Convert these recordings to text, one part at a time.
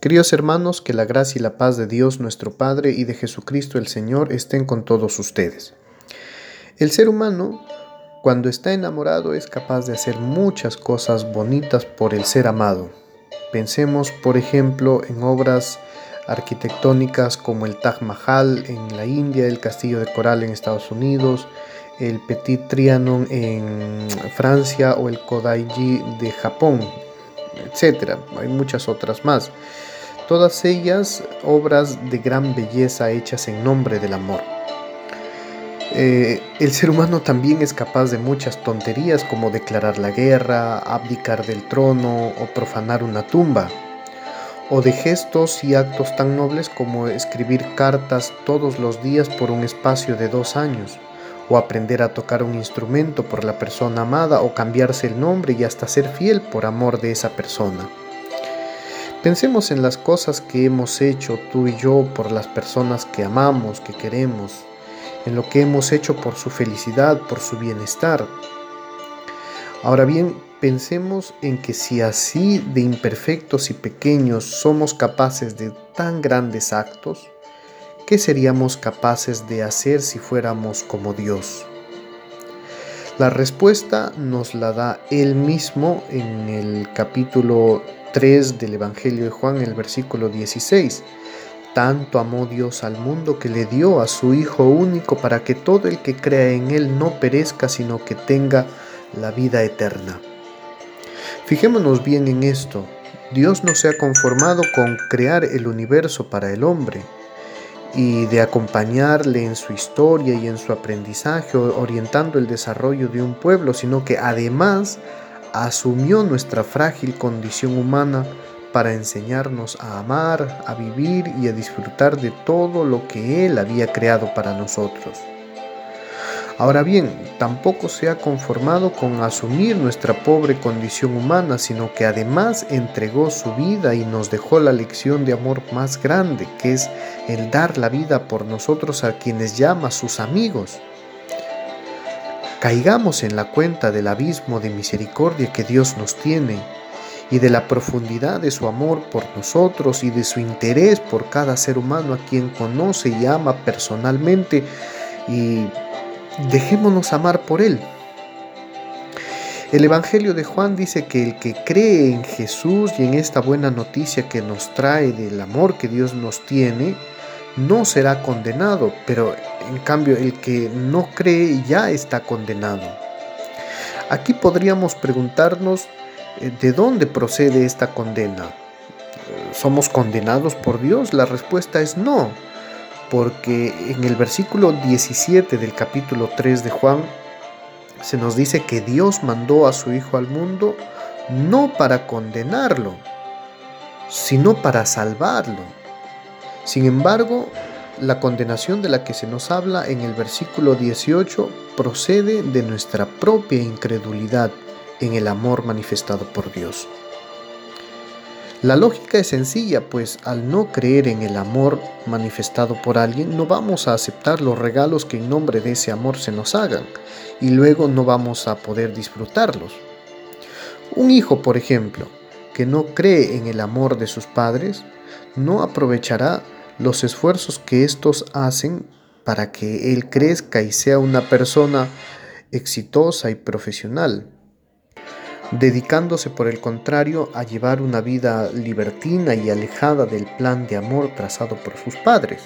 Queridos hermanos, que la gracia y la paz de Dios nuestro Padre y de Jesucristo el Señor estén con todos ustedes. El ser humano, cuando está enamorado, es capaz de hacer muchas cosas bonitas por el ser amado. Pensemos, por ejemplo, en obras arquitectónicas como el Taj Mahal en la India, el Castillo de Coral en Estados Unidos, el Petit Trianon en Francia o el Kodaiji de Japón, etc. Hay muchas otras más. Todas ellas obras de gran belleza hechas en nombre del amor. Eh, el ser humano también es capaz de muchas tonterías como declarar la guerra, abdicar del trono o profanar una tumba, o de gestos y actos tan nobles como escribir cartas todos los días por un espacio de dos años, o aprender a tocar un instrumento por la persona amada, o cambiarse el nombre y hasta ser fiel por amor de esa persona. Pensemos en las cosas que hemos hecho tú y yo por las personas que amamos, que queremos, en lo que hemos hecho por su felicidad, por su bienestar. Ahora bien, pensemos en que si así de imperfectos y pequeños somos capaces de tan grandes actos, ¿qué seríamos capaces de hacer si fuéramos como Dios? La respuesta nos la da Él mismo en el capítulo 3 del Evangelio de Juan, el versículo 16. Tanto amó Dios al mundo que le dio a su Hijo único para que todo el que crea en Él no perezca, sino que tenga la vida eterna. Fijémonos bien en esto. Dios no se ha conformado con crear el universo para el hombre y de acompañarle en su historia y en su aprendizaje, orientando el desarrollo de un pueblo, sino que además asumió nuestra frágil condición humana para enseñarnos a amar, a vivir y a disfrutar de todo lo que Él había creado para nosotros. Ahora bien, tampoco se ha conformado con asumir nuestra pobre condición humana, sino que además entregó su vida y nos dejó la lección de amor más grande, que es el dar la vida por nosotros a quienes llama sus amigos. Caigamos en la cuenta del abismo de misericordia que Dios nos tiene y de la profundidad de su amor por nosotros y de su interés por cada ser humano a quien conoce y ama personalmente y Dejémonos amar por Él. El Evangelio de Juan dice que el que cree en Jesús y en esta buena noticia que nos trae del amor que Dios nos tiene, no será condenado, pero en cambio el que no cree ya está condenado. Aquí podríamos preguntarnos eh, de dónde procede esta condena. ¿Somos condenados por Dios? La respuesta es no porque en el versículo 17 del capítulo 3 de Juan se nos dice que Dios mandó a su Hijo al mundo no para condenarlo, sino para salvarlo. Sin embargo, la condenación de la que se nos habla en el versículo 18 procede de nuestra propia incredulidad en el amor manifestado por Dios. La lógica es sencilla, pues al no creer en el amor manifestado por alguien, no vamos a aceptar los regalos que en nombre de ese amor se nos hagan y luego no vamos a poder disfrutarlos. Un hijo, por ejemplo, que no cree en el amor de sus padres, no aprovechará los esfuerzos que estos hacen para que él crezca y sea una persona exitosa y profesional dedicándose por el contrario a llevar una vida libertina y alejada del plan de amor trazado por sus padres.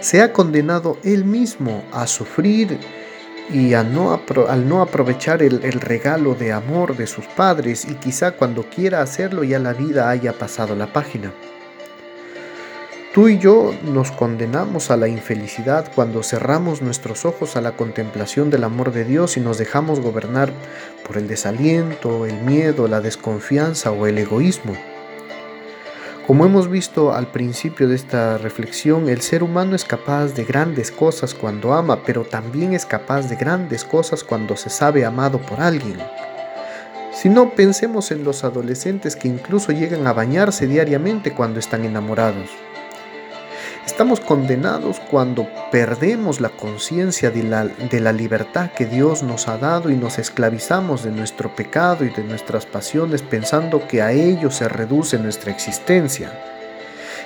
Se ha condenado él mismo a sufrir y a no al no aprovechar el, el regalo de amor de sus padres y quizá cuando quiera hacerlo ya la vida haya pasado la página. Tú y yo nos condenamos a la infelicidad cuando cerramos nuestros ojos a la contemplación del amor de Dios y nos dejamos gobernar por el desaliento, el miedo, la desconfianza o el egoísmo. Como hemos visto al principio de esta reflexión, el ser humano es capaz de grandes cosas cuando ama, pero también es capaz de grandes cosas cuando se sabe amado por alguien. Si no, pensemos en los adolescentes que incluso llegan a bañarse diariamente cuando están enamorados. Estamos condenados cuando perdemos la conciencia de la, de la, libertad que Dios nos ha dado y nos esclavizamos de nuestro pecado y de nuestras pasiones pensando que a ello se reduce nuestra existencia.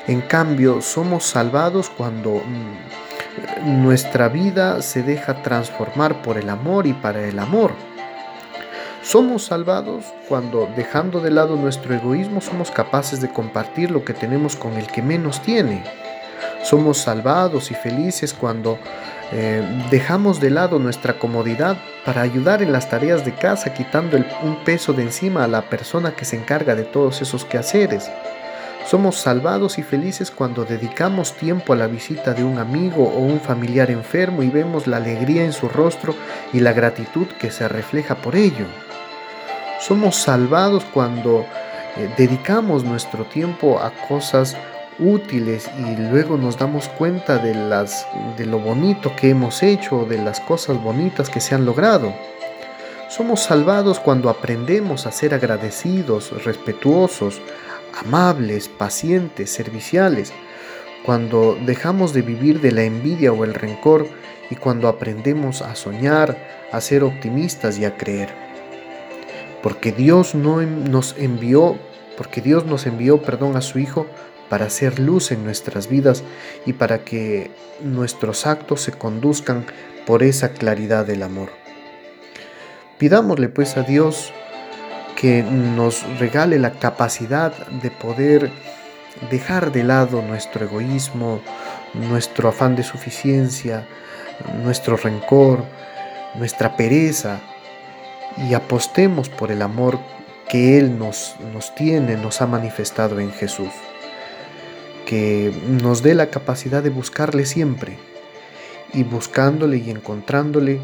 En cambio, somos salvados cuando mm, nuestra vida se deja transformar por el amor y para el amor. Somos salvados cuando, dejando de lado nuestro egoísmo, somos capaces de compartir lo que tenemos con el que menos tiene. Somos salvados y felices cuando eh, dejamos de lado nuestra comodidad para ayudar en las tareas de casa, quitando un peso de encima a la persona que se encarga de todos esos quehaceres. Somos salvados y felices cuando dedicamos tiempo a la visita de un amigo o un familiar enfermo y vemos la alegría en su rostro y la gratitud que se refleja por ello. Somos salvados cuando eh, dedicamos nuestro tiempo a cosas útiles y luego nos damos cuenta de, las, de lo bonito que hemos hecho, de las cosas bonitas que se han logrado. Somos salvados cuando aprendemos a ser agradecidos, respetuosos, amables, pacientes, serviciales, cuando dejamos de vivir de la envidia o el rencor y cuando aprendemos a soñar, a ser optimistas y a creer. Porque Dios no nos envió, porque Dios nos envió, perdón, a su hijo para hacer luz en nuestras vidas y para que nuestros actos se conduzcan por esa claridad del amor. Pidámosle pues a Dios que nos regale la capacidad de poder dejar de lado nuestro egoísmo, nuestro afán de suficiencia, nuestro rencor, nuestra pereza y apostemos por el amor que Él nos, nos tiene, nos ha manifestado en Jesús que nos dé la capacidad de buscarle siempre y buscándole y encontrándole,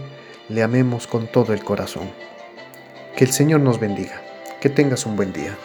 le amemos con todo el corazón. Que el Señor nos bendiga. Que tengas un buen día.